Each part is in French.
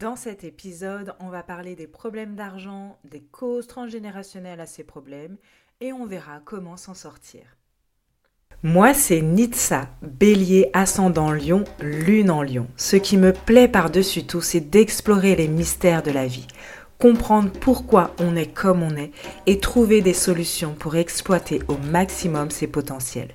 Dans cet épisode, on va parler des problèmes d'argent, des causes transgénérationnelles à ces problèmes et on verra comment s'en sortir. Moi, c'est Nitsa, bélier ascendant lion, lune en lion. Ce qui me plaît par-dessus tout, c'est d'explorer les mystères de la vie, comprendre pourquoi on est comme on est et trouver des solutions pour exploiter au maximum ses potentiels.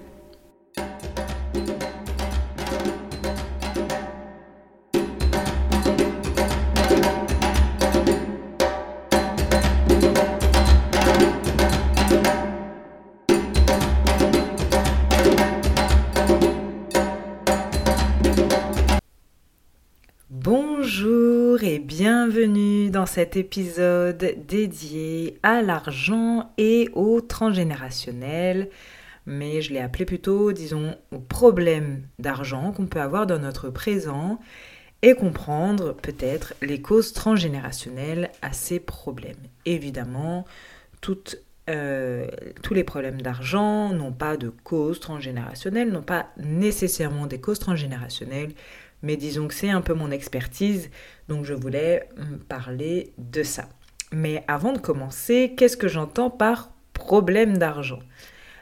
Dans cet épisode dédié à l'argent et au transgénérationnel, mais je l'ai appelé plutôt, disons, aux problèmes d'argent qu'on peut avoir dans notre présent et comprendre peut-être les causes transgénérationnelles à ces problèmes. Évidemment, euh, tous les problèmes d'argent n'ont pas de causes transgénérationnelles, n'ont pas nécessairement des causes transgénérationnelles, mais disons que c'est un peu mon expertise, donc je voulais parler de ça. Mais avant de commencer, qu'est-ce que j'entends par problème d'argent?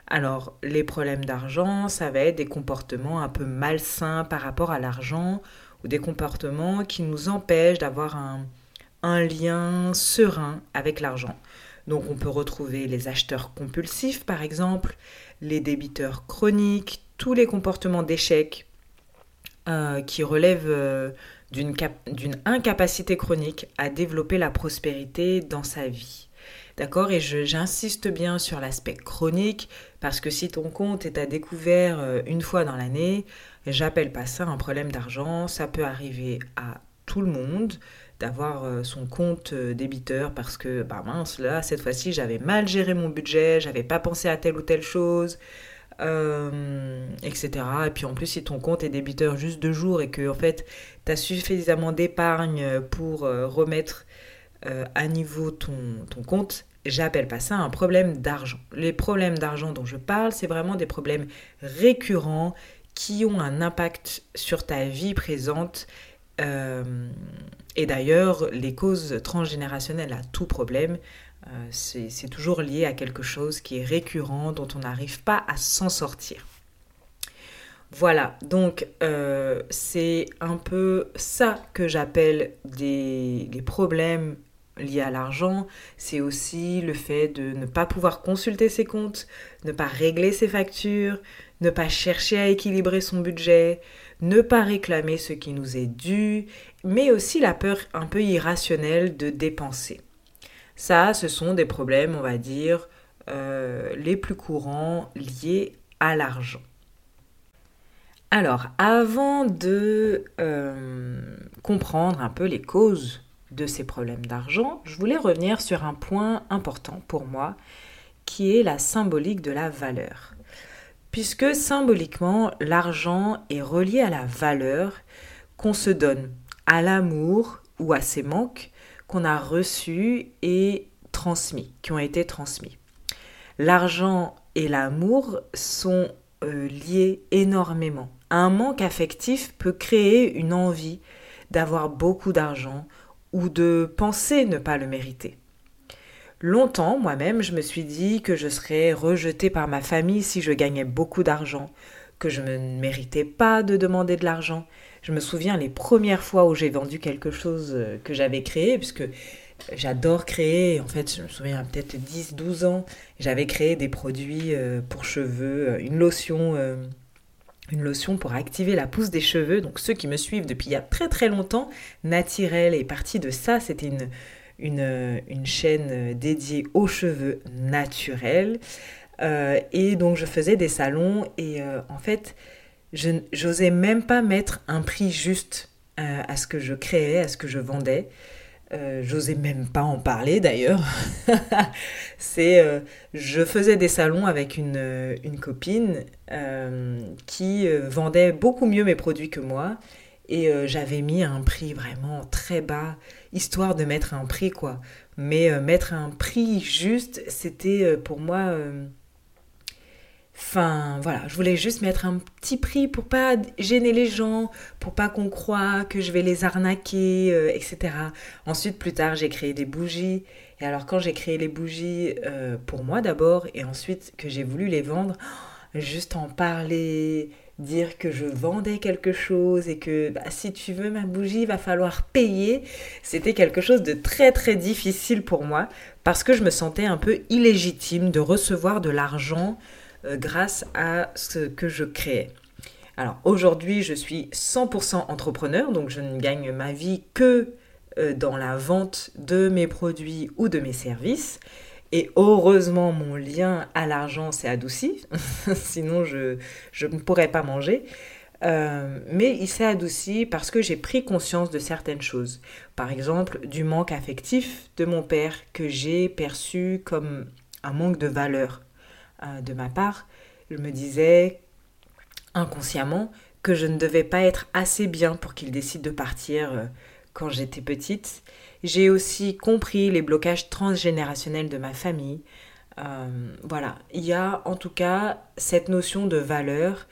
Alors, les problèmes d'argent, ça va être des comportements un peu malsains par rapport à l'argent, ou des comportements qui nous empêchent d'avoir un, un lien serein avec l'argent. Donc on peut retrouver les acheteurs compulsifs par exemple, les débiteurs chroniques, tous les comportements d'échec euh, qui relève euh, d'une incapacité chronique à développer la prospérité dans sa vie. D'accord? Et j'insiste bien sur l'aspect chronique parce que si ton compte est à découvert euh, une fois dans l'année, j'appelle pas ça un problème d'argent. Ça peut arriver à tout le monde d'avoir son compte débiteur parce que, bah mince, là, cette fois-ci, j'avais mal géré mon budget, j'avais pas pensé à telle ou telle chose, euh, etc. Et puis en plus, si ton compte est débiteur juste deux jours et que en fait, tu as suffisamment d'épargne pour euh, remettre euh, à niveau ton, ton compte, j'appelle pas ça un problème d'argent. Les problèmes d'argent dont je parle, c'est vraiment des problèmes récurrents qui ont un impact sur ta vie présente. et d'ailleurs, les causes transgénérationnelles à tout problème, c'est toujours lié à quelque chose qui est récurrent, dont on n'arrive pas à s'en sortir. Voilà, donc euh, c'est un peu ça que j'appelle des, problèmes liés à l'argent. C'est aussi le fait de ne pas pouvoir consulter ses comptes, ne pas régler ses factures, ne pas chercher à équilibrer son budget, ne pas réclamer ce qui nous est dû, mais aussi la peur un peu irrationnelle de dépenser. Ça, ce sont des problèmes, on va dire, euh, les plus courants liés à l'argent. Alors, avant de euh, comprendre un peu les causes de ces problèmes d'argent, je voulais revenir sur un point important pour moi, qui est la symbolique de la valeur. Puisque symboliquement, l'argent est relié à la valeur qu'on se donne, à l'amour ou à ses manques, qu'on a reçus et transmis, qui ont été transmis. L'argent et l'amour sont euh, liés énormément. Un manque affectif peut créer une envie d'avoir beaucoup d'argent ou de penser ne pas le mériter. Longtemps, moi-même, je me suis dit que je serais rejetée par ma famille si je gagnais beaucoup d'argent, que je ne méritais pas de demander de l'argent, je me souviens les premières fois où j'ai vendu quelque chose euh, que j'avais créé, puisque j'adore créer. En fait, je me souviens peut-être 10-12 ans, j'avais créé des produits euh, pour cheveux, euh, une lotion, pour activer la pousse des cheveux. Donc ceux qui me suivent depuis il y a très très longtemps, Naturel est parti de ça. C'était une, chaîne dédiée aux cheveux naturels. et donc je faisais des salons et en fait je n'osais même pas mettre un prix juste euh, à ce que je créais, à ce que je vendais. Euh, j'osais même pas en parler d'ailleurs. c'est, euh, je faisais des salons avec une, une copine qui vendait beaucoup mieux mes produits que moi et j'avais mis un prix vraiment très bas, histoire de mettre un prix quoi. Mais mettre un prix juste, c'était pour moi Enfin, voilà, je voulais juste mettre un petit prix pour pas gêner les gens, pour pas qu'on croie que je vais les arnaquer, euh, etc. Ensuite, plus tard, j'ai créé des bougies. Et alors, quand j'ai créé les bougies euh, pour moi d'abord, et ensuite que j'ai voulu les vendre, juste en parler, dire que je vendais quelque chose et que bah, si tu veux ma bougie, il va falloir payer, c'était quelque chose de très très difficile pour moi parce que je me sentais un peu illégitime de recevoir de l'argent euh, grâce à ce que je créais. Alors aujourd'hui, je suis 100% entrepreneur, donc je ne gagne ma vie que euh, dans la vente de mes produits ou de mes services. Et heureusement, mon lien à l'argent s'est adouci, sinon je, ne pourrais pas manger. Euh, mais il s'est adouci parce que j'ai pris conscience de certaines choses. Par exemple, du manque affectif de mon père que j'ai perçu comme un manque de valeur. Euh, de ma part, je me disais inconsciemment que je ne devais pas être assez bien pour qu'il décide de partir euh, quand j'étais petite. J'ai aussi compris les blocages transgénérationnels de ma famille. Euh, voilà, il y a en tout cas cette notion de valeur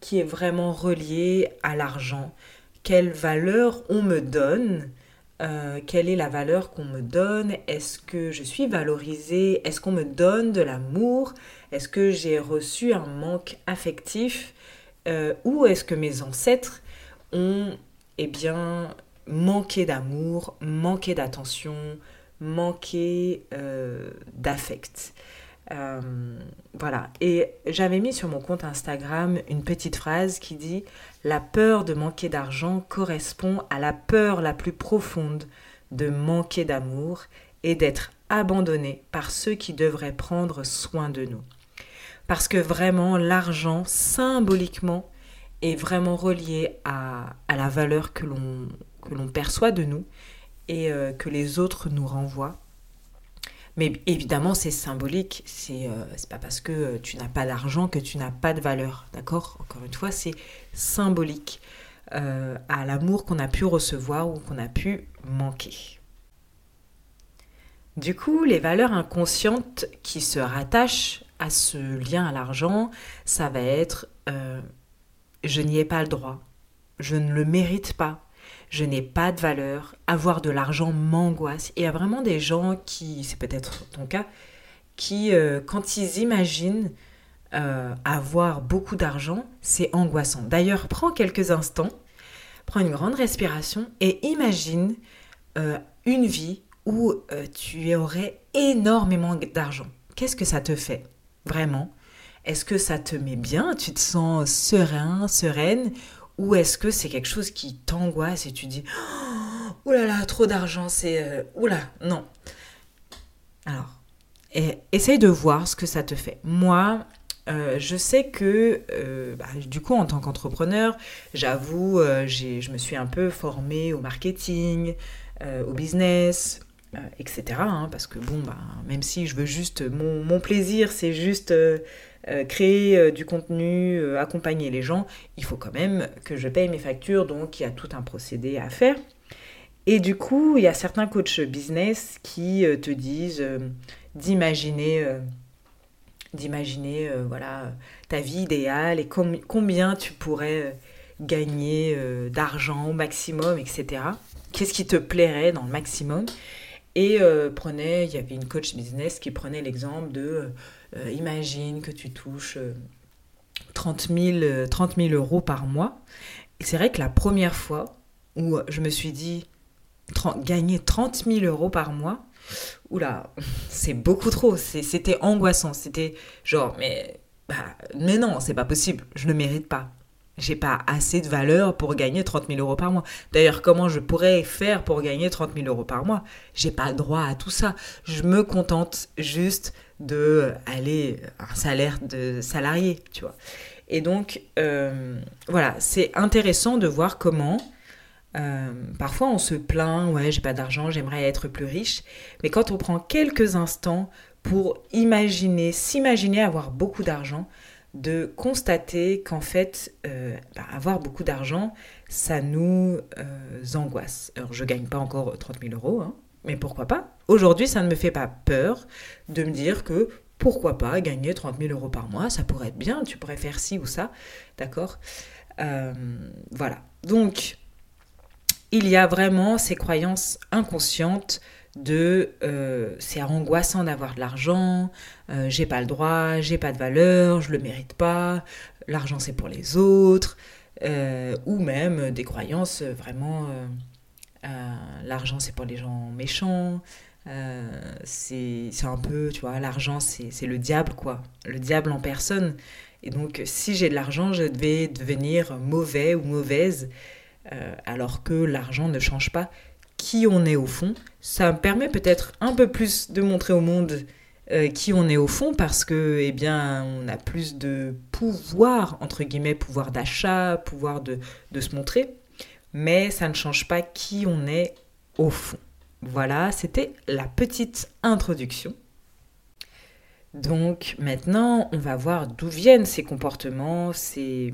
qui est vraiment reliée à l'argent. Quelle valeur on me donne euh, quelle est la valeur qu'on me donne? Est-ce que je suis valorisée? Est-ce qu'on me donne de l'amour? Est-ce que j'ai reçu un manque affectif? Euh, Ou est-ce que mes ancêtres ont eh bien, manqué d'amour, manqué d'attention, manqué euh, d'affect? Euh, voilà. Et j'avais mis sur mon compte Instagram une petite phrase qui dit La peur de manquer d'argent correspond à la peur la plus profonde de manquer d'amour et d'être abandonné par ceux qui devraient prendre soin de nous. Parce que vraiment, l'argent, symboliquement, est vraiment relié à, la valeur que l'on perçoit de nous et euh, que les autres nous renvoient. Mais évidemment, c'est symbolique. C'est euh, pas parce que euh, tu n'as pas d'argent que tu n'as pas de valeur. D'accord? Encore une fois, c'est symbolique euh, à l'amour qu'on a pu recevoir ou qu'on a pu manquer. Du coup, les valeurs inconscientes qui se rattachent à ce lien à l'argent, ça va être je n'y ai pas le droit, je ne le mérite pas, je n'ai pas de valeur, avoir de l'argent m'angoisse. il y a vraiment des gens qui, c'est peut-être ton cas, qui, euh, quand ils imaginent euh, avoir beaucoup d'argent, c'est angoissant. D'ailleurs, prends quelques instants, prends une grande respiration et imagine euh, une vie où tu aurais énormément d'argent. Qu'est-ce que ça te fait Vraiment? Est-ce que ça te met bien? Tu te sens serein, sereine? Ou est-ce que c'est quelque chose qui t'angoisse et tu dis Oh là là, trop d'argent, c'est. Euh, oula, non. Alors, et, essaye de voir ce que ça te fait. Moi, euh, je sais que, euh, bah, du coup, en tant qu'entrepreneur, j'avoue, je me suis un peu formée au marketing, au business, etc. Hein, parce que, bon, bah, même si je veux juste. Mon, mon plaisir, c'est juste euh, créer euh, du contenu, euh, accompagner les gens, il faut quand même que je paye mes factures, donc il y a tout un procédé à faire. Et du coup, il y a certains coachs business qui te disent d'imaginer voilà ta vie idéale et combien tu pourrais gagner d'argent au maximum, etc. Qu'est-ce qui te plairait dans le maximum? Et prenait, il y avait une coach business qui prenait l'exemple de euh, imagine que tu touches 30 000, 30 euros par mois. Et c'est vrai que la première fois où je me suis dit gagner 30 000 euros par mois, oula, c'est beaucoup trop. C'était angoissant. C'était genre, mais, bah, mais non, c'est pas possible. Je ne mérite pas. J'ai pas assez de valeur pour gagner 30 000 euros par mois. D'ailleurs, comment je pourrais faire pour gagner 30 000 euros par mois? J'ai pas droit à tout ça. Je me contente juste de aller un salaire de salarié, tu vois. Et donc, euh, voilà, c'est intéressant de voir comment Euh, parfois, on se plaint, ouais, j'ai pas d'argent, j'aimerais être plus riche. Mais quand on prend quelques instants pour imaginer, s'imaginer avoir beaucoup d'argent, de constater qu'en fait, euh, bah, avoir beaucoup d'argent, ça nous euh, angoisse. Alors, je gagne pas encore 30 000 euros, hein, mais pourquoi pas? Aujourd'hui, ça ne me fait pas peur de me dire que pourquoi pas gagner 30 000 euros par mois, ça pourrait être bien, tu pourrais faire ci ou ça, d'accord? Voilà. Donc, il y a vraiment ces croyances inconscientes de euh, c'est angoissant d'avoir de l'argent, euh, j'ai pas le droit, j'ai pas de valeur, je le mérite pas, l'argent c'est pour les autres, euh, ou même des croyances vraiment l'argent c'est pour les gens méchants, c'est un peu, tu vois, l'argent c'est le diable quoi, le diable en personne. Et donc si j'ai de l'argent, je vais devenir mauvais ou mauvaise. Euh, alors que l'argent ne change pas qui on est au fond. Ça me permet peut-être un peu plus de montrer au monde euh, qui on est au fond parce que eh bien on a plus de pouvoir entre guillemets pouvoir d'achat pouvoir de, de, se montrer mais ça ne change pas qui on est au fond voilà c'était la petite introduction donc maintenant on va voir d'où viennent ces comportements ces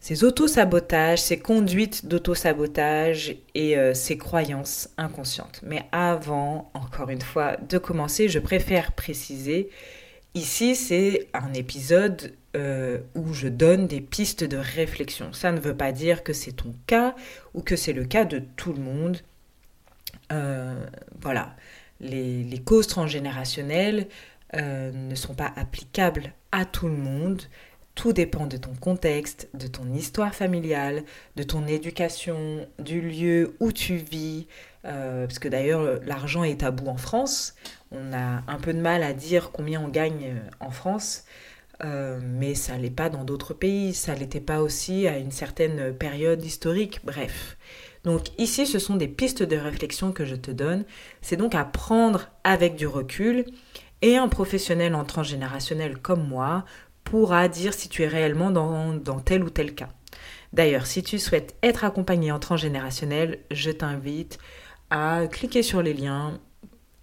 ces auto-sabotages, ces conduites d'auto-sabotage et euh, ces croyances inconscientes. Mais avant, encore une fois, de commencer, je préfère préciser, ici c'est un épisode euh, où je donne des pistes de réflexion. Ça ne veut pas dire que c'est ton cas ou que c'est le cas de tout le monde. Euh, voilà, les, causes transgénérationnelles ne sont pas applicables à tout le monde. Tout dépend de ton contexte, de ton histoire familiale, de ton éducation, du lieu où tu vis. Euh, parce que d'ailleurs, l'argent est tabou en France. On a un peu de mal à dire combien on gagne euh, en France. Euh, mais ça l'est pas dans d'autres pays, ça l'était pas aussi à une certaine période historique, bref. Donc ici, ce sont des pistes de réflexion que je te donne. C'est donc à prendre avec du recul et un professionnel en transgénérationnel comme moi pourra dire si tu es réellement dans, tel ou tel cas. D'ailleurs, si tu souhaites être accompagné en transgénérationnel, je t'invite à cliquer sur les liens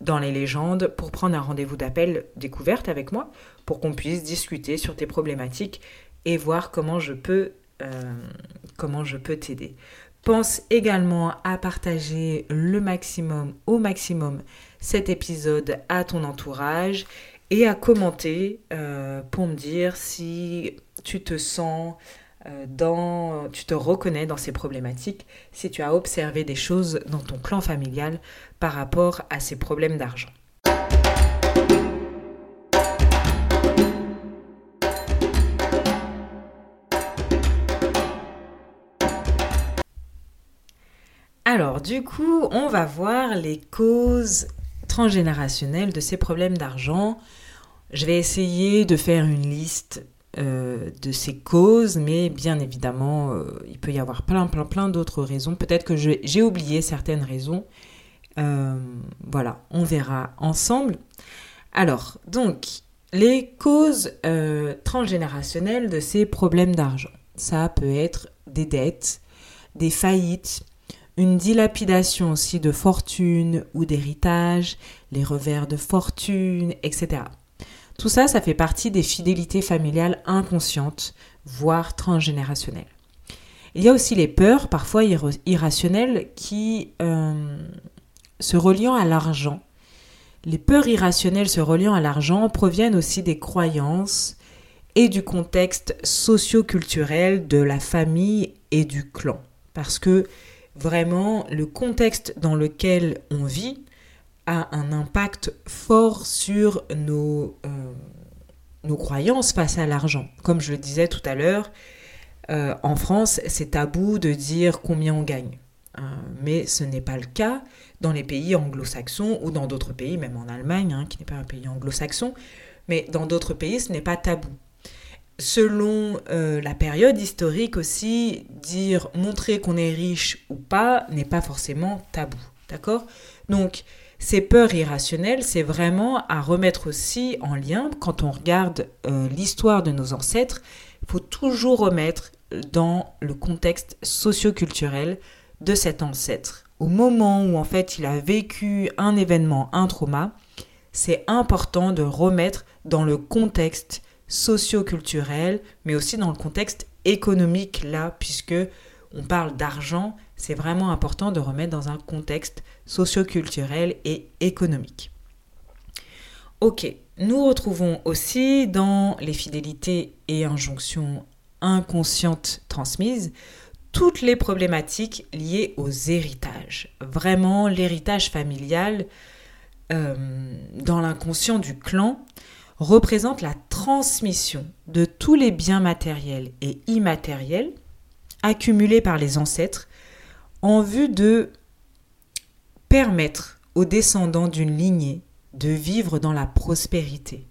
dans les légendes pour prendre un rendez-vous d'appel découverte avec moi pour qu'on puisse discuter sur tes problématiques et voir comment je peux euh, comment je peux t'aider. Pense également à partager le maximum au maximum cet épisode à ton entourage et à commenter euh, pour me dire si tu te sens euh, dans, tu te reconnais dans ces problématiques, si tu as observé des choses dans ton clan familial par rapport à ces problèmes d'argent. Alors, du coup, on va voir les causes transgénérationnelles de ces problèmes d'argent. Je vais essayer de faire une liste euh, de ces causes, mais bien évidemment, euh, il peut y avoir plein, plein, plein d'autres raisons. Peut-être que j'ai oublié certaines raisons. Euh, voilà, on verra ensemble. Alors, donc, les causes transgénérationnelles de ces problèmes d'argent. Ça peut être des dettes, des faillites, une dilapidation aussi de fortune ou d'héritage, les revers de fortune, etc. Tout ça, ça fait partie des fidélités familiales inconscientes, voire transgénérationnelles. Il y a aussi les peurs, parfois irrationnelles, qui euh, se reliant à l'argent. Les peurs irrationnelles se reliant à l'argent proviennent aussi des croyances et du contexte socio-culturel de la famille et du clan. Parce que vraiment, le contexte dans lequel on vit a un impact fort sur nos, euh, nos croyances face à l'argent. Comme je le disais tout à l'heure, euh, en France, c'est tabou de dire combien on gagne. Euh, mais ce n'est pas le cas dans les pays anglo-saxons ou dans d'autres pays, même en Allemagne, hein, qui n'est pas un pays anglo-saxon, mais dans d'autres pays, ce n'est pas tabou. Selon la période historique aussi, dire montrer qu'on est riche ou pas n'est pas forcément tabou. D'accord? Donc, ces peurs irrationnelles, c'est vraiment à remettre aussi en lien, quand on regarde euh, l'histoire de nos ancêtres, il faut toujours remettre dans le contexte socio-culturel de cet ancêtre. Au moment où en fait il a vécu un événement, un trauma, c'est important de remettre dans le contexte socio-culturel, mais aussi dans le contexte économique là, puisque on parle d'argent, c'est vraiment important de remettre dans un contexte socio-culturel et économique. Ok, nous retrouvons aussi dans les fidélités et injonctions inconscientes transmises toutes les problématiques liées aux héritages. Vraiment, l'héritage familial euh, dans l'inconscient du clan représente la transmission de tous les biens matériels et immatériels accumulés par les ancêtres en vue de permettre aux descendants d'une lignée de vivre dans la prospérité.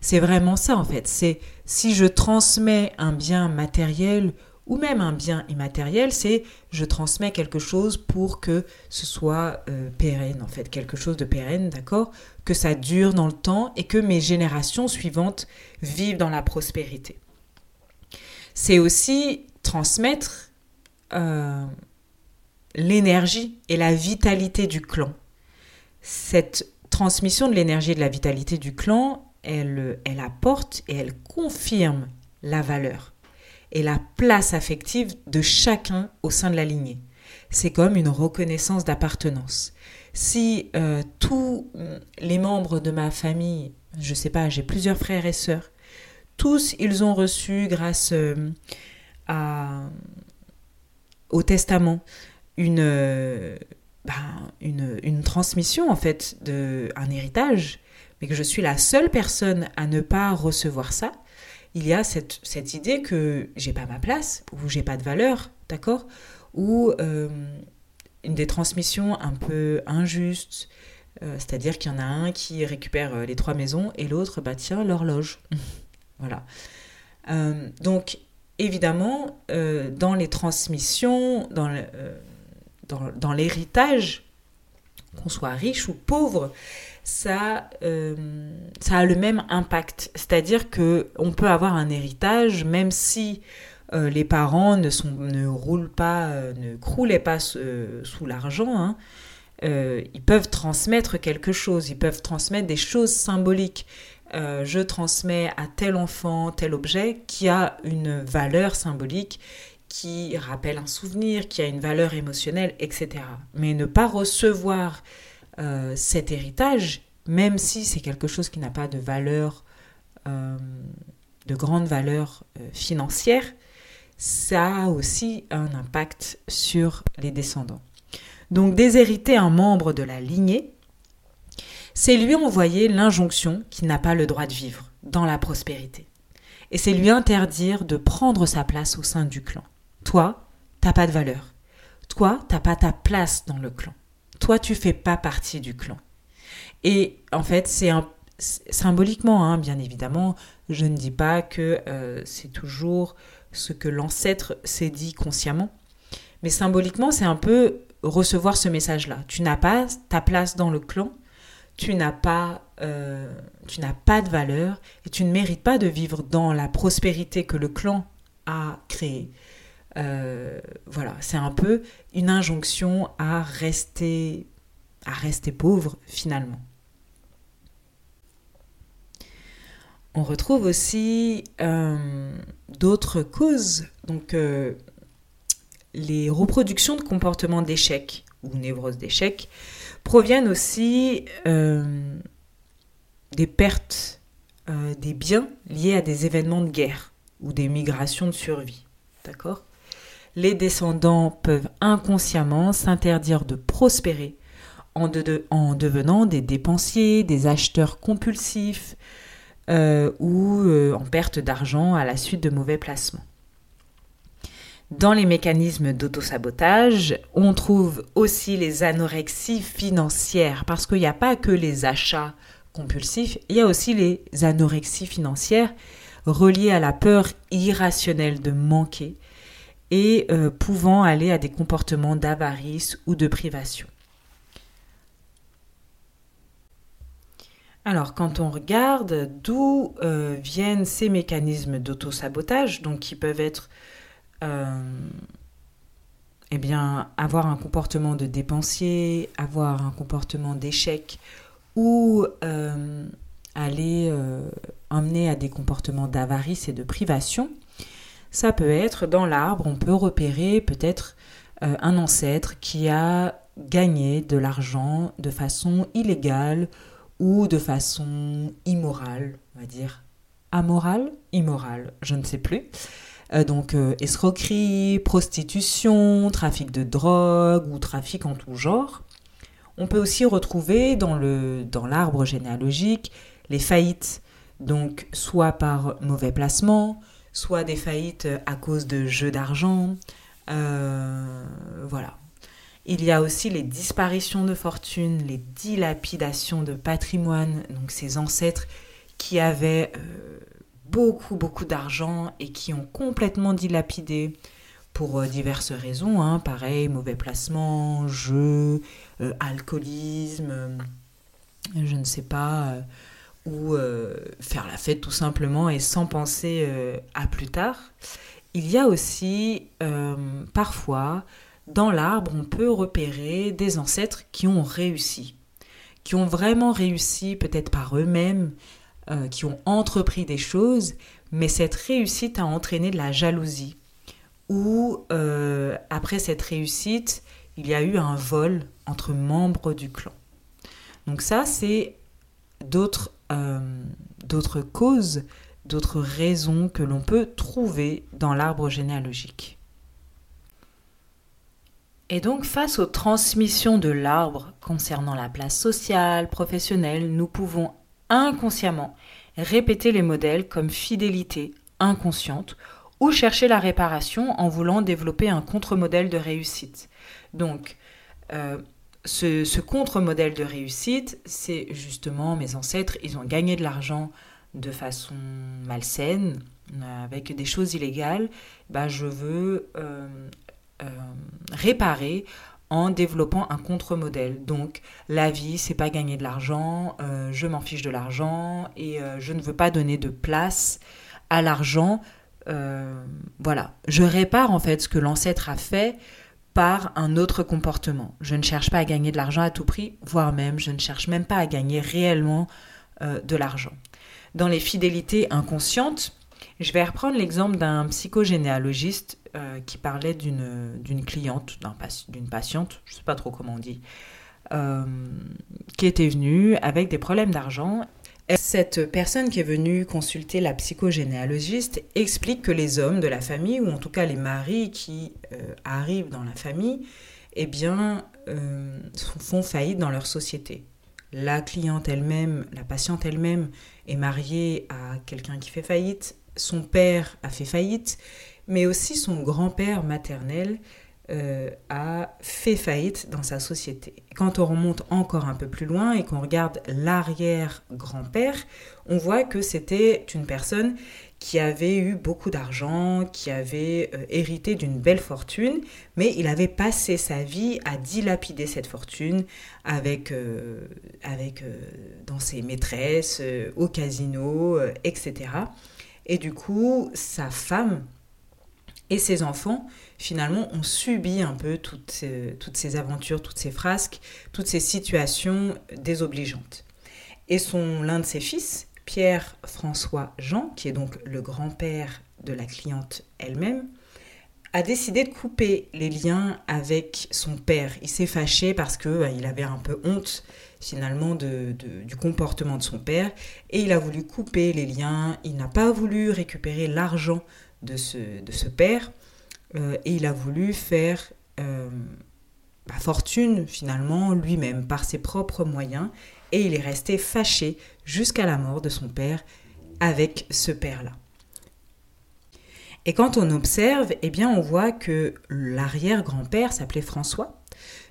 C'est vraiment ça en fait. C'est si je transmets un bien matériel ou même un bien immatériel, c'est je transmets quelque chose pour que ce soit euh, pérenne en fait, quelque chose de pérenne, d'accord? Que ça dure dans le temps et que mes générations suivantes vivent dans la prospérité. C'est aussi transmettre euh, l'énergie et la vitalité du clan. Cette transmission de l'énergie et de la vitalité du clan, elle, elle apporte et elle confirme la valeur et la place affective de chacun au sein de la lignée. C'est comme une reconnaissance d'appartenance. Si euh, tous les membres de ma famille, je sais pas, j'ai plusieurs frères et sœurs, tous ils ont reçu grâce euh, au testament une, euh, ben, une, une, transmission en fait de héritage, mais que je suis la seule personne à ne pas recevoir ça, il y a cette, cette idée que j'ai pas ma place ou j'ai pas de valeur, d'accord? Ou euh, des transmissions un peu injustes, euh, c'est-à-dire qu'il y en a un qui récupère euh, les trois maisons et l'autre, bah tiens, l'horloge. voilà. donc, évidemment, dans les transmissions, dans dans, l'héritage, qu'on soit riche ou pauvre, ça, euh, ça a le même impact. C'est-à-dire que on peut avoir un héritage même si euh, les parents ne, sont, roulent pas, euh, ne croulaient pas sous l'argent. Hein. ils peuvent transmettre quelque chose, ils peuvent transmettre des choses symboliques. je transmets à tel enfant tel objet qui a une valeur symbolique qui rappelle un souvenir, qui a une valeur émotionnelle, etc. Mais ne pas recevoir euh, cet héritage, même si c'est quelque chose qui n'a pas de valeur, euh, de grande valeur euh, financière, ça a aussi un impact sur les descendants. Donc déshériter un membre de la lignée, c'est lui envoyer l'injonction qu'il n'a pas le droit de vivre dans la prospérité. Et c'est lui interdire de prendre sa place au sein du clan. Toi, t'as pas de valeur. Toi, t'as pas ta place dans le clan. Toi, tu fais pas partie du clan. Et en fait, c'est un symboliquement, hein, bien évidemment, je ne dis pas que euh, c'est toujours ce que l'ancêtre s'est dit consciemment, mais symboliquement, c'est un peu recevoir ce message-là. Tu n'as pas ta place dans le clan, tu n'as pas, euh, tu n'as pas de valeur et tu ne mérites pas de vivre dans la prospérité que le clan a créée. Euh, voilà, c'est un peu une injonction à rester, à rester pauvre finalement. On retrouve aussi euh, d'autres causes, donc euh, les reproductions de comportements d'échec ou névrose d'échec proviennent aussi des pertes des biens liés à des événements de guerre ou des migrations de survie. D'accord? Les descendants peuvent inconsciemment s'interdire de prospérer en, devenant des dépensiers, des acheteurs compulsifs euh, ou euh, en perte d'argent à la suite de mauvais placements. Dans les mécanismes d'autosabotage, on trouve aussi les anorexies financières, parce qu'il n'y a pas que les achats compulsifs, il y a aussi les anorexies financières reliées à la peur irrationnelle de manquer, et euh, pouvant aller à des comportements d'avarice ou de privation. Alors, quand on regarde d'où euh, viennent ces mécanismes d'auto-sabotage, donc qui peuvent être eh bien, avoir un comportement de dépensier, avoir un comportement d'échec ou aller emmener à des comportements d'avarice et de privation, ça peut être dans l'arbre, on peut repérer peut-être un ancêtre qui a gagner de l'argent de façon illégale ou de façon immorale, on va dire. Amorale? Immorale, je ne sais plus. Euh, donc euh, escroquerie, prostitution, trafic de drogue ou trafic en tout genre. On peut aussi retrouver dans le dans l'arbre généalogique les faillites, donc soit par mauvais placement, soit des faillites à cause de jeux d'argent. Euh, voilà. Il y a aussi les disparitions de fortune, les dilapidations de patrimoine, donc ces ancêtres qui avaient euh, beaucoup, beaucoup d'argent et qui ont complètement dilapidé pour euh, diverses raisons. Hein. pareil, mauvais placement, jeu, euh, alcoolisme, je ne sais pas, ou faire la fête tout simplement et sans penser à plus tard. Il y a aussi parfois dans l'arbre, on peut repérer des ancêtres qui ont réussi, qui ont vraiment réussi peut-être par eux-mêmes, euh, qui ont entrepris des choses, mais cette réussite a entraîné de la jalousie. Ou euh, après cette réussite, il y a eu un vol entre membres du clan. Donc ça, c'est d'autres euh, d'autres causes, d'autres raisons que l'on peut trouver dans l'arbre généalogique. Et donc face aux transmissions de l'arbre concernant la place sociale, professionnelle, nous pouvons inconsciemment répéter les modèles comme fidélité inconsciente ou chercher la réparation en voulant développer un contre-modèle de réussite. Donc, euh, ce, contre-modèle de réussite, c'est justement mes ancêtres, ils ont gagné de l'argent de façon malsaine, avec des choses illégales, bah, je veux euh, euh, réparer en développant un contre-modèle. Donc la vie, c'est pas gagner de l'argent, euh, je m'en fiche de l'argent et euh, je ne veux pas donner de place à l'argent. voilà, je répare en fait ce que l'ancêtre a fait par un autre comportement. Je ne cherche pas à gagner de l'argent à tout prix, voire même je ne cherche même pas à gagner réellement de l'argent. Dans les fidélités inconscientes, je vais reprendre l'exemple d'un psychogénéalogiste euh, qui parlait d'une cliente, d'une patiente, je ne sais pas trop comment on dit, euh, qui était venue avec des problèmes d'argent. Cette personne qui est venue consulter la psychogénéalogiste explique que les hommes de la famille, ou en tout cas les maris qui euh, arrivent dans la famille, eh bien, font faillite dans leur société? La cliente elle-même, la patiente elle-même est mariée à quelqu'un qui fait faillite, son père a fait faillite, mais aussi son grand-père maternel euh, a fait faillite dans sa société. Quand on remonte encore un peu plus loin et qu'on regarde l'arrière-grand-père, on voit que c'était une personne qui avait eu beaucoup d'argent, qui avait euh, hérité d'une belle fortune, mais il avait passé sa vie à dilapider cette fortune avec, euh, avec dans ses maîtresses, au casino, etc. Et du coup, sa femme et ses enfants, finalement, ont subi un peu toutes ces, toutes ces aventures, toutes ces frasques, toutes ces situations désobligeantes. Et son l'un de ses fils, Pierre-François Jean, qui est donc le grand-père de la cliente elle-même, a décidé de couper les liens avec son père. Il s'est fâché parce que bah, il avait un peu honte finalement du comportement de son père et il a voulu couper les liens. Il n'a pas voulu récupérer l'argent de ce, de ce père euh, et il a voulu faire euh, fortune finalement lui-même par ses propres moyens et il est resté fâché jusqu'à la mort de son père avec ce père-là. Et quand on observe, eh bien, on voit que l'arrière-grand-père s'appelait François,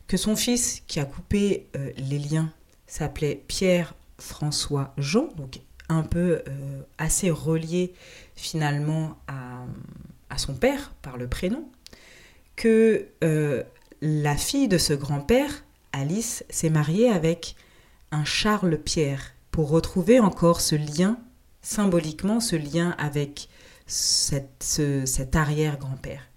que son fils qui a coupé euh, les liens s'appelait Pierre-François Jean, donc un peu euh, assez relié finalement à, son père par le prénom, que euh, la fille de ce grand-père, Alice, s'est mariée avec un Charles Pierre pour retrouver encore ce lien, symboliquement ce lien avec cet arrière-grand-père.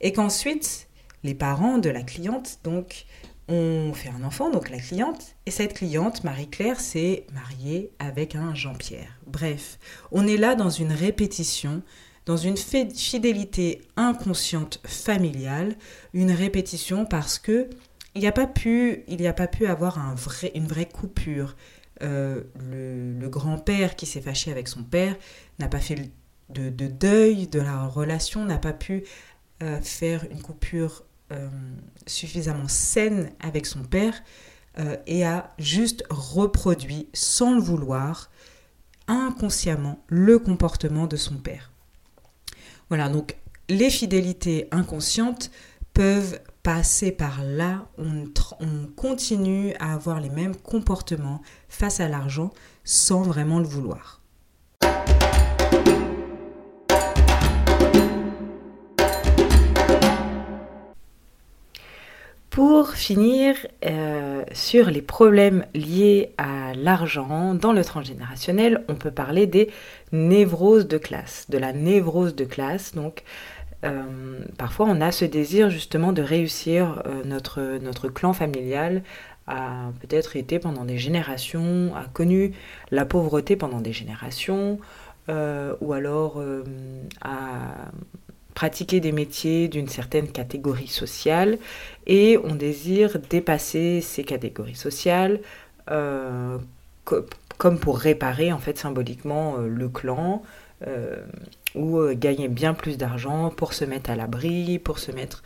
Et qu'ensuite, les parents de la cliente, donc, ont fait un enfant, donc la cliente, et cette cliente, Marie-Claire, s'est mariée avec un Jean-Pierre. Bref, on est là dans une répétition, dans une fidélité inconsciente familiale, une répétition parce que il n'y a pas pu, il a pas pu avoir une vraie coupure. Euh, le, grand-père qui s'est fâché avec son père n'a pas fait de, deuil de la relation, n'a pas pu euh, faire une coupure suffisamment saine avec son père et a juste reproduit sans le vouloir inconsciemment le comportement de son père. Voilà, donc les fidélités inconscientes peuvent passer par là, on, continue à avoir les mêmes comportements face à l'argent sans vraiment le vouloir. Pour finir euh, sur les problèmes liés à l'argent dans le transgénérationnel, on peut parler des névroses de classe, de la névrose de classe. Donc, euh, parfois on a ce désir justement de réussir euh, notre, notre clan familial a peut-être été pendant des générations, a connu la pauvreté pendant des générations, euh, ou alors a pratiqué des métiers d'une certaine catégorie sociale, et on désire dépasser ces catégories sociales, comme pour réparer en fait symboliquement le clan, ou euh, gagner bien plus d'argent pour se mettre à l'abri, pour se mettre,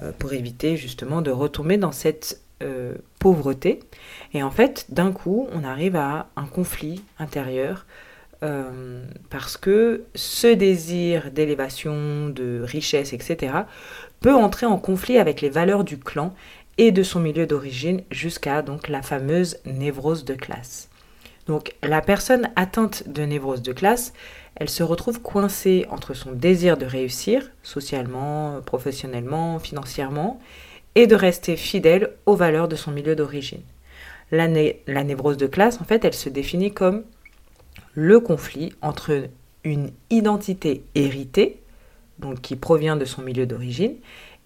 euh, pour éviter justement de retomber dans cette euh, pauvreté. Et en fait, d'un coup, on arrive à un conflit intérieur parce que ce désir d'élévation, de richesse, etc., peut entrer en conflit avec les valeurs du clan et de son milieu d'origine jusqu'à donc la fameuse névrose de classe. Donc la personne atteinte de névrose de classe, elle se retrouve coincée entre son désir de réussir, socialement, professionnellement, financièrement, et de rester fidèle aux valeurs de son milieu d'origine. La, la, névrose de classe, en fait, elle se définit comme le conflit entre une identité héritée, donc qui provient de son milieu d'origine,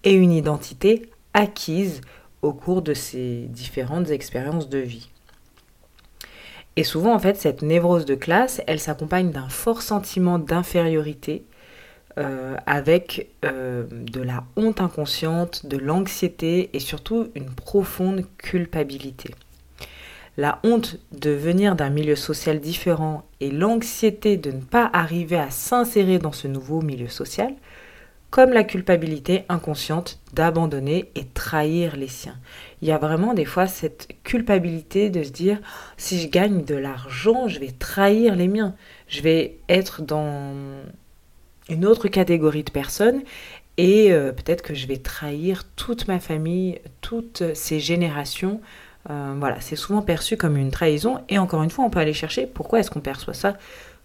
et une identité acquise au cours de ses différentes expériences de vie. Et souvent, en fait, cette névrose de classe, elle s'accompagne d'un fort sentiment d'infériorité, euh, avec euh, de la honte inconsciente, de l'anxiété et surtout une profonde culpabilité. La honte de venir d'un milieu social différent et l'anxiété de ne pas arriver à s'insérer dans ce nouveau milieu social comme la culpabilité inconsciente d'abandonner et trahir les siens. Il y a vraiment des fois cette culpabilité de se dire si je gagne de l'argent, je vais trahir les miens. Je vais être dans une autre catégorie de personnes et euh, peut-être que je vais trahir toute ma famille, toutes ces générations. Euh, voilà, c'est souvent perçu comme une trahison et encore une fois, on peut aller chercher pourquoi est-ce qu'on perçoit ça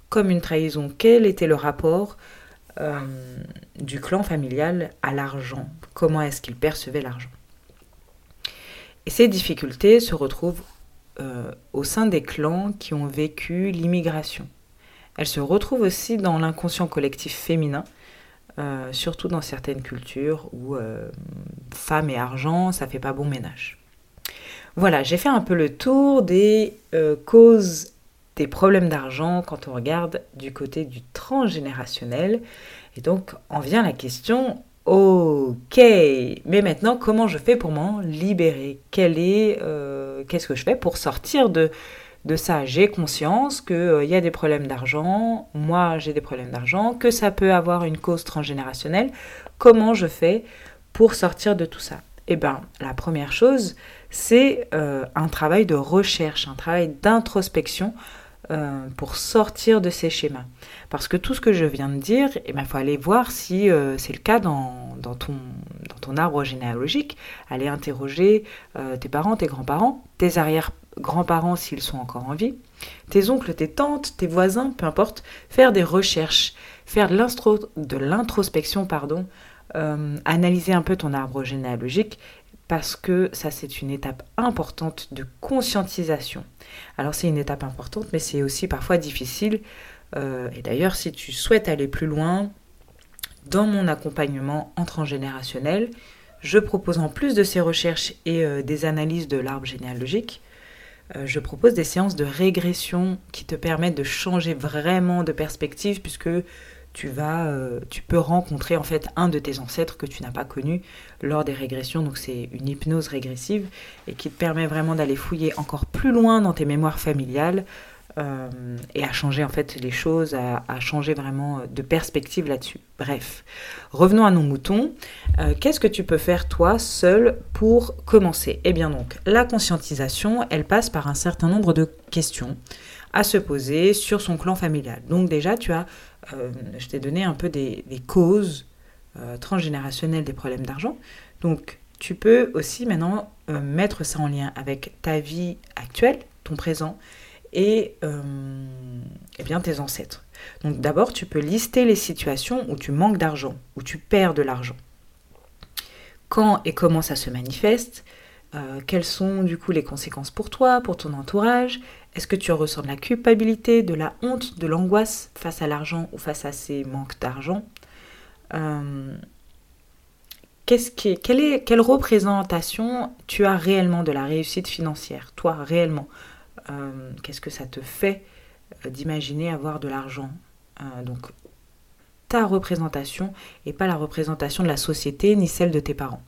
comme une trahison Quel était le rapport euh, du clan familial à l'argent? Comment est-ce qu'il percevait l'argent? Ces difficultés se retrouvent euh, au sein des clans qui ont vécu l'immigration. Elles se retrouvent aussi dans l'inconscient collectif féminin, surtout dans certaines cultures où femme et argent, ça fait pas bon ménage. Voilà, j'ai fait un peu le tour des causes des problèmes d'argent quand on regarde du côté du transgénérationnel. Et donc, en vient la question, ok, mais maintenant, comment je fais pour m'en libérer? Euh, Qu'est-ce que je fais pour sortir de, de ça? J'ai conscience qu'il euh, y a des problèmes d'argent, moi j'ai des problèmes d'argent, que ça peut avoir une cause transgénérationnelle. Comment je fais pour sortir de tout ça? Eh bien, la première chose, c'est euh, un travail de recherche, un travail d'introspection euh, pour sortir de ces schémas. Parce que tout ce que je viens de dire, il eh ben, faut aller voir si euh, c'est le cas dans, ton, arbre généalogique. Aller interroger tes parents, tes grands-parents, tes arrière-grands-parents s'ils sont encore en vie, tes oncles, tes tantes, tes voisins, peu importe. Faire des recherches, faire de l'introspection, pardon, analyser un peu ton arbre généalogique parce que ça c'est une étape importante de conscientisation. Alors c'est une étape importante mais c'est aussi parfois difficile. Euh, et d'ailleurs si tu souhaites aller plus loin, dans mon accompagnement en transgénérationnel, je propose en plus de ces recherches et des analyses de l'arbre généalogique, je propose des séances de régression qui te permettent de changer vraiment de perspective puisque tu vas, euh, tu peux rencontrer en fait un de tes ancêtres que tu n'as pas connu lors des régressions. Donc c'est une hypnose régressive et qui te permet vraiment d'aller fouiller encore plus loin dans tes mémoires familiales euh, et à changer en fait les choses, à, changer vraiment de perspective là-dessus. Bref, revenons à nos moutons. Euh, qu'est-ce que tu peux faire toi seul pour commencer? Eh bien donc, la conscientisation, elle passe par un certain nombre de questions à se poser sur son clan familial. Donc déjà, tu as euh, je t'ai donné un peu des, causes euh, transgénérationnelles des problèmes d'argent. Donc, tu peux aussi maintenant euh, mettre ça en lien avec ta vie actuelle, ton présent, et, eh bien tes ancêtres. Donc d'abord, tu peux lister les situations où tu manques d'argent, où tu perds de l'argent. Quand et comment ça se manifeste, quelles sont du coup les conséquences pour toi, pour ton entourage, est-ce que tu ressens de la culpabilité, de la honte, de l'angoisse face à l'argent ou face à ces manques d'argent euh, quelle, représentation tu as réellement de la réussite financière, toi réellement euh, Qu'est-ce que ça te fait euh, d'imaginer avoir de l'argent Donc ta représentation et pas la représentation de la société ni celle de tes parents.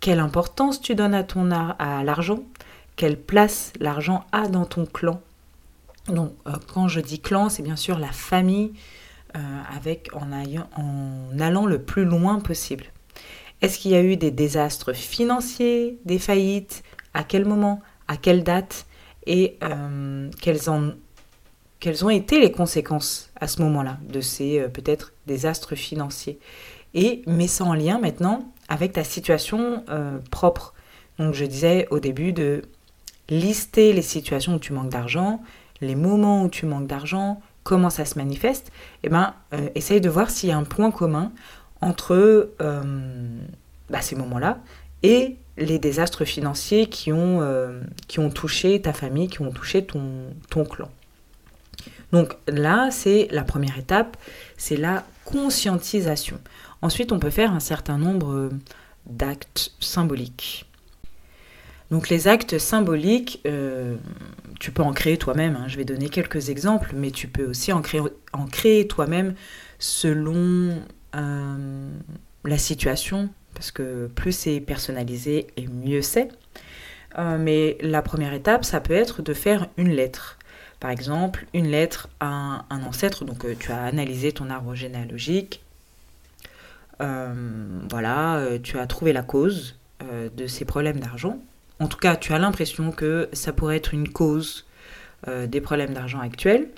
Quelle importance tu donnes à, ton à l'argent quelle place l'argent a dans ton clan. Donc, euh, quand je dis clan, c'est bien sûr la famille euh, avec, en, allant le plus loin possible. Est-ce qu'il y a eu des désastres financiers, des faillites? À quel moment? À quelle date? Et euh, quelles, ont été les conséquences à ce moment-là de ces peut-être désastres financiers? Et mets ça en lien maintenant avec ta situation propre. Donc je disais au début de lister les situations où tu manques d'argent, les moments où tu manques d'argent, comment ça se manifeste, eh ben, euh, essaye de voir s'il y a un point commun entre euh, bah, ces moments-là et les désastres financiers qui ont, euh, touché ta famille, qui ont touché ton clan. Donc là, c'est la première étape, c'est la conscientisation. Ensuite, on peut faire un certain nombre d'actes symboliques. Donc les actes symboliques, euh, tu peux en créer toi-même. Hein. Je vais donner quelques exemples, mais tu peux aussi en créer, toi-même selon euh, la situation, parce que plus c'est personnalisé et mieux c'est. Euh, mais la première étape, ça peut être de faire une lettre. Par exemple, une lettre à un, ancêtre, donc tu as analysé ton arbre généalogique, voilà, tu as trouvé la cause de ces problèmes d'argent, en tout cas, tu as l'impression que ça pourrait être une cause euh, des problèmes d'argent actuels.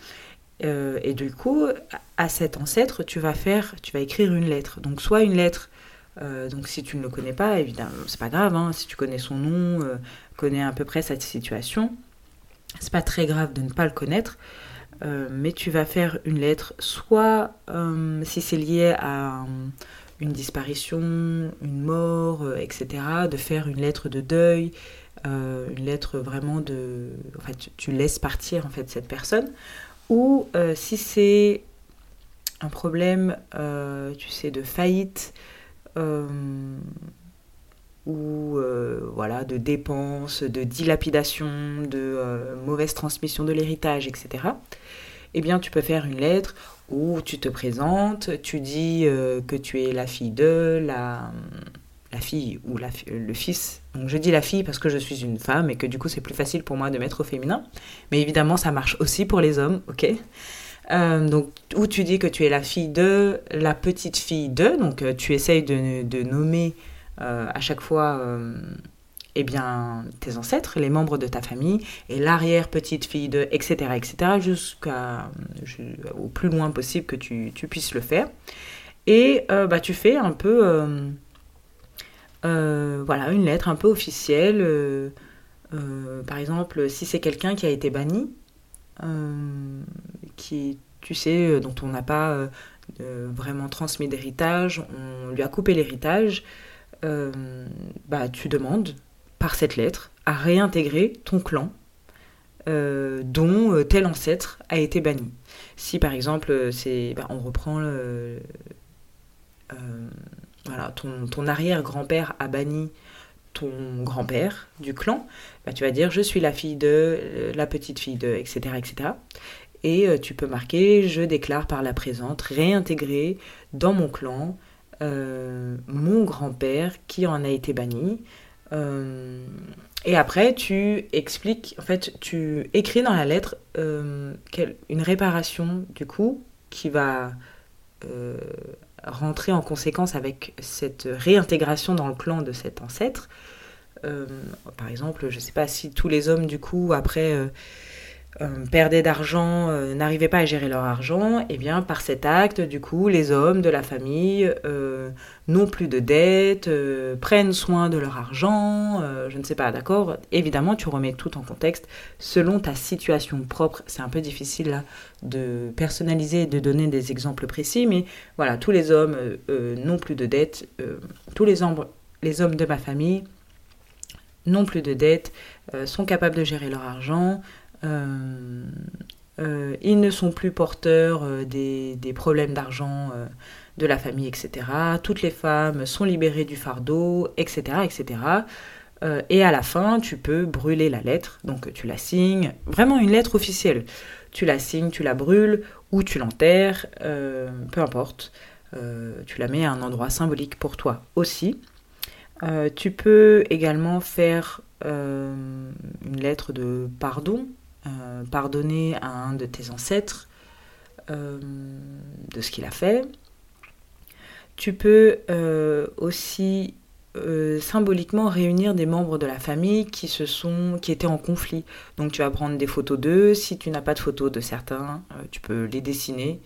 Euh, et du coup, à cet ancêtre, tu vas faire, tu vas écrire une lettre. Donc, soit une lettre, euh, donc si tu ne le connais pas, évidemment, c'est pas grave. Hein, si tu connais son nom, connais à peu près cette situation, c'est pas très grave de ne pas le connaître. mais tu vas faire une lettre, soit si c'est lié à une disparition, une mort, euh, etc., de faire une lettre de deuil, euh, une lettre vraiment de... En fait, tu laisses partir en fait cette personne. Ou euh, si c'est un problème, tu sais, de faillite, ou voilà, de dépenses, de dilapidation, de mauvaise transmission de l'héritage, etc., eh bien, tu peux faire une lettre où tu te présentes, tu dis euh, que tu es la fille de, la, la fille ou le fils. Je dis la fille parce que je suis une femme et que du coup c'est plus facile pour moi de mettre au féminin. Mais évidemment ça marche aussi pour les hommes, ok? Euh, donc, où tu dis que tu es la fille de, la petite fille de, donc euh, tu essayes de, de nommer à chaque fois eh bien, tes ancêtres, les membres de ta famille, et l'arrière-petite-fille de, etc., etc., jusqu'à au plus loin possible que tu, puisses le faire. Et euh, bah, tu fais un peu, euh, euh, voilà, une lettre un peu officielle. par exemple, si c'est quelqu'un qui a été banni, qui, tu sais, dont on n'a pas vraiment transmis d'héritage, on lui a coupé l'héritage, bah, tu demandes par cette lettre, à réintégrer ton clan euh, dont euh, tel ancêtre a été banni. Si par exemple, c'est, bah, on reprend ton, ton arrière-grand-père a banni ton grand-père du clan, bah, tu vas dire je suis la fille de, la petite fille de, etc. etc. Et tu peux marquer je déclare par la présente réintégrer dans mon clan mon grand-père qui en a été banni. Et après, tu expliques, en fait, tu écris dans la lettre euh, une réparation, du coup, qui va euh, rentrer en conséquence avec cette réintégration dans le clan de cet ancêtre. Euh, par exemple, je ne sais pas si tous les hommes, du coup, après euh, perdaient d'argent, euh, n'arrivaient pas à gérer leur argent, et eh bien par cet acte, du coup, les hommes de la famille euh, n'ont plus de dettes, prennent soin de leur argent, je ne sais pas, d'accord? Évidemment, tu remets tout en contexte selon ta situation propre. C'est un peu difficile de personnaliser et de donner des exemples précis, mais voilà, tous les hommes n'ont plus de dettes, tous les hommes, les hommes de ma famille n'ont plus de dettes, sont capables de gérer leur argent, euh, euh, ils ne sont plus porteurs euh, des, problèmes d'argent de la famille, etc. Toutes les femmes sont libérées du fardeau, etc. etc. et à la fin, tu peux brûler la lettre, donc tu la signes, vraiment une lettre officielle. Tu la signes, tu la brûles ou tu l'enterres, peu importe. tu la mets à un endroit symbolique pour toi aussi. tu peux également faire une lettre de pardon euh, pardonner à un de tes ancêtres euh, de ce qu'il a fait. Tu peux euh, aussi symboliquement réunir des membres de la famille qui se sont qui étaient en conflit. Donc tu vas prendre des photos d'eux. Si tu n'as pas de photos de certains, tu peux les dessiner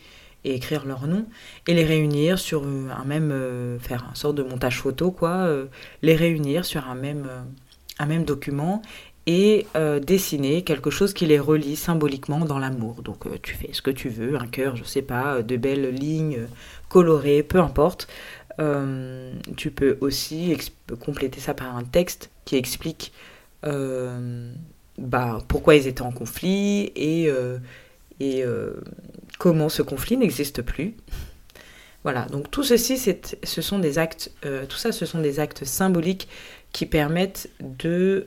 et écrire leur nom et les réunir sur un même faire un sort de montage photo quoi, les réunir sur un même un même document et euh, dessiner quelque chose qui les relie symboliquement dans l'amour. Donc euh, tu fais ce que tu veux, un cœur, je sais pas, euh, de belles lignes colorées, peu importe. tu peux aussi compléter ça par un texte qui explique bah, pourquoi ils étaient en conflit et, et comment ce conflit n'existe plus. Voilà, donc tout ceci, ce sont des actes, tout ça, ce sont des actes symboliques qui permettent de euh,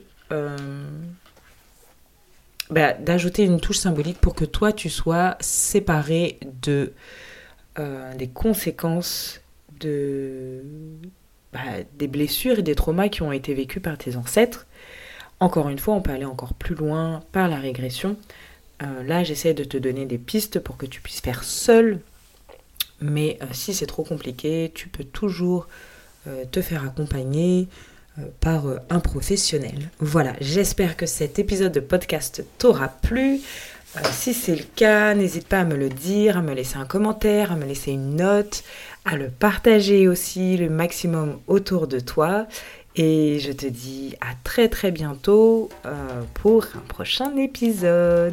bah, d'ajouter une touche symbolique pour que toi tu sois séparé de euh, des conséquences de bah, des blessures et des traumas qui ont été vécus par tes ancêtres. Encore une fois, on peut aller encore plus loin par la régression. Euh, là, j'essaie de te donner des pistes pour que tu puisses faire seul. Mais si c'est trop compliqué, tu peux toujours te faire accompagner, euh, par euh, un professionnel. Voilà, j'espère que cet épisode de podcast t'aura plu. Euh, si c'est le cas, n'hésite pas à me le dire, à me laisser un commentaire, à me laisser une note, à le partager aussi le maximum autour de toi. Et je te dis à très très bientôt pour un prochain épisode.